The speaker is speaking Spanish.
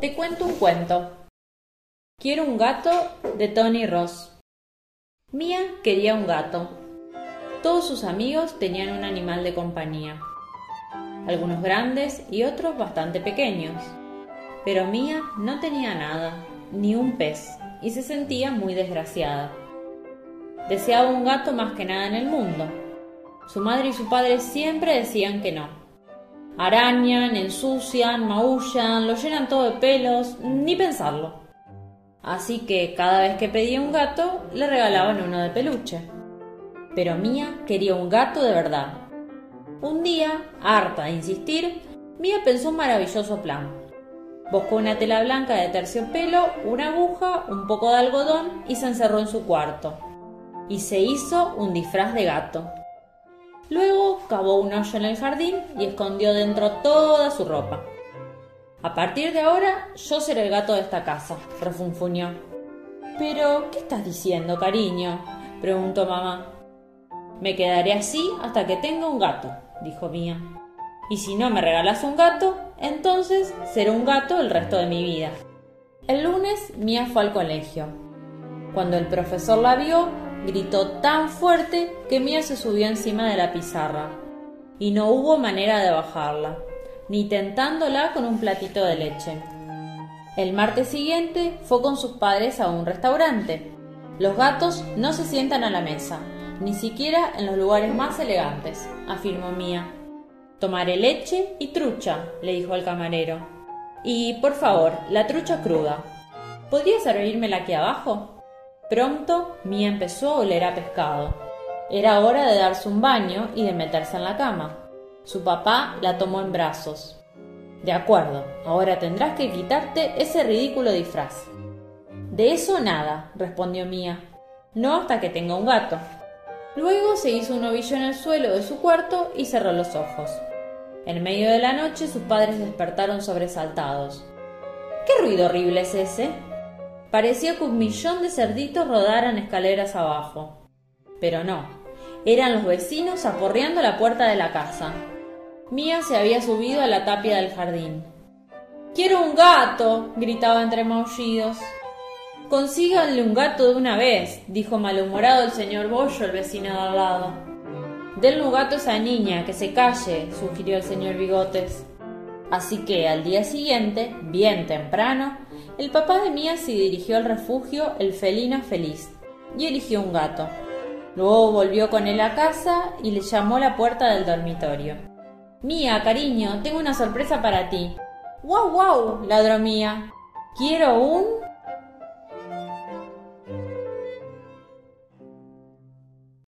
te cuento un cuento. Quiero un gato de Tony Ross. Mía quería un gato. Todos sus amigos tenían un animal de compañía. Algunos grandes y otros bastante pequeños. Pero Mía no tenía nada, ni un pez, y se sentía muy desgraciada. Deseaba un gato más que nada en el mundo. Su madre y su padre siempre decían que no Arañan, ensucian, maullan, lo llenan todo de pelos, ni pensarlo. Así que cada vez que pedía un gato, le regalaban uno de peluche. Pero Mía quería un gato de verdad. Un día, harta de insistir, Mía pensó un maravilloso plan. Buscó una tela blanca de terciopelo, una aguja, un poco de algodón y se encerró en su cuarto. Y se hizo un disfraz de gato. Luego cavó un hoyo en el jardín y escondió dentro toda su ropa. A partir de ahora yo seré el gato de esta casa, refunfuñó. Pero, ¿qué estás diciendo, cariño? preguntó mamá. Me quedaré así hasta que tenga un gato, dijo Mía. Y si no me regalas un gato, entonces seré un gato el resto de mi vida. El lunes Mía fue al colegio. Cuando el profesor la vio, gritó tan fuerte que Mía se subió encima de la pizarra, y no hubo manera de bajarla, ni tentándola con un platito de leche. El martes siguiente fue con sus padres a un restaurante. Los gatos no se sientan a la mesa, ni siquiera en los lugares más elegantes, afirmó Mía. Tomaré leche y trucha, le dijo al camarero. Y, por favor, la trucha cruda. ¿Podría servírmela aquí abajo? Pronto Mía empezó a oler a pescado. Era hora de darse un baño y de meterse en la cama. Su papá la tomó en brazos. De acuerdo, ahora tendrás que quitarte ese ridículo disfraz. De eso nada, respondió Mía. No hasta que tenga un gato. Luego se hizo un ovillo en el suelo de su cuarto y cerró los ojos. En medio de la noche sus padres despertaron sobresaltados. ¿Qué ruido horrible es ese? Parecía que un millón de cerditos rodaran escaleras abajo. Pero no, eran los vecinos aporreando la puerta de la casa. Mía se había subido a la tapia del jardín. Quiero un gato, gritaba entre maullidos. Consíganle un gato de una vez, dijo malhumorado el señor Bollo, el vecino de al lado. Denle un gato a esa niña, que se calle, sugirió el señor Bigotes. Así que al día siguiente, bien temprano, el papá de Mía se dirigió al refugio El Felino Feliz y eligió un gato. Luego volvió con él a casa y le llamó a la puerta del dormitorio. Mía, cariño, tengo una sorpresa para ti. ¡Guau, guau! ladró Mía. Quiero un...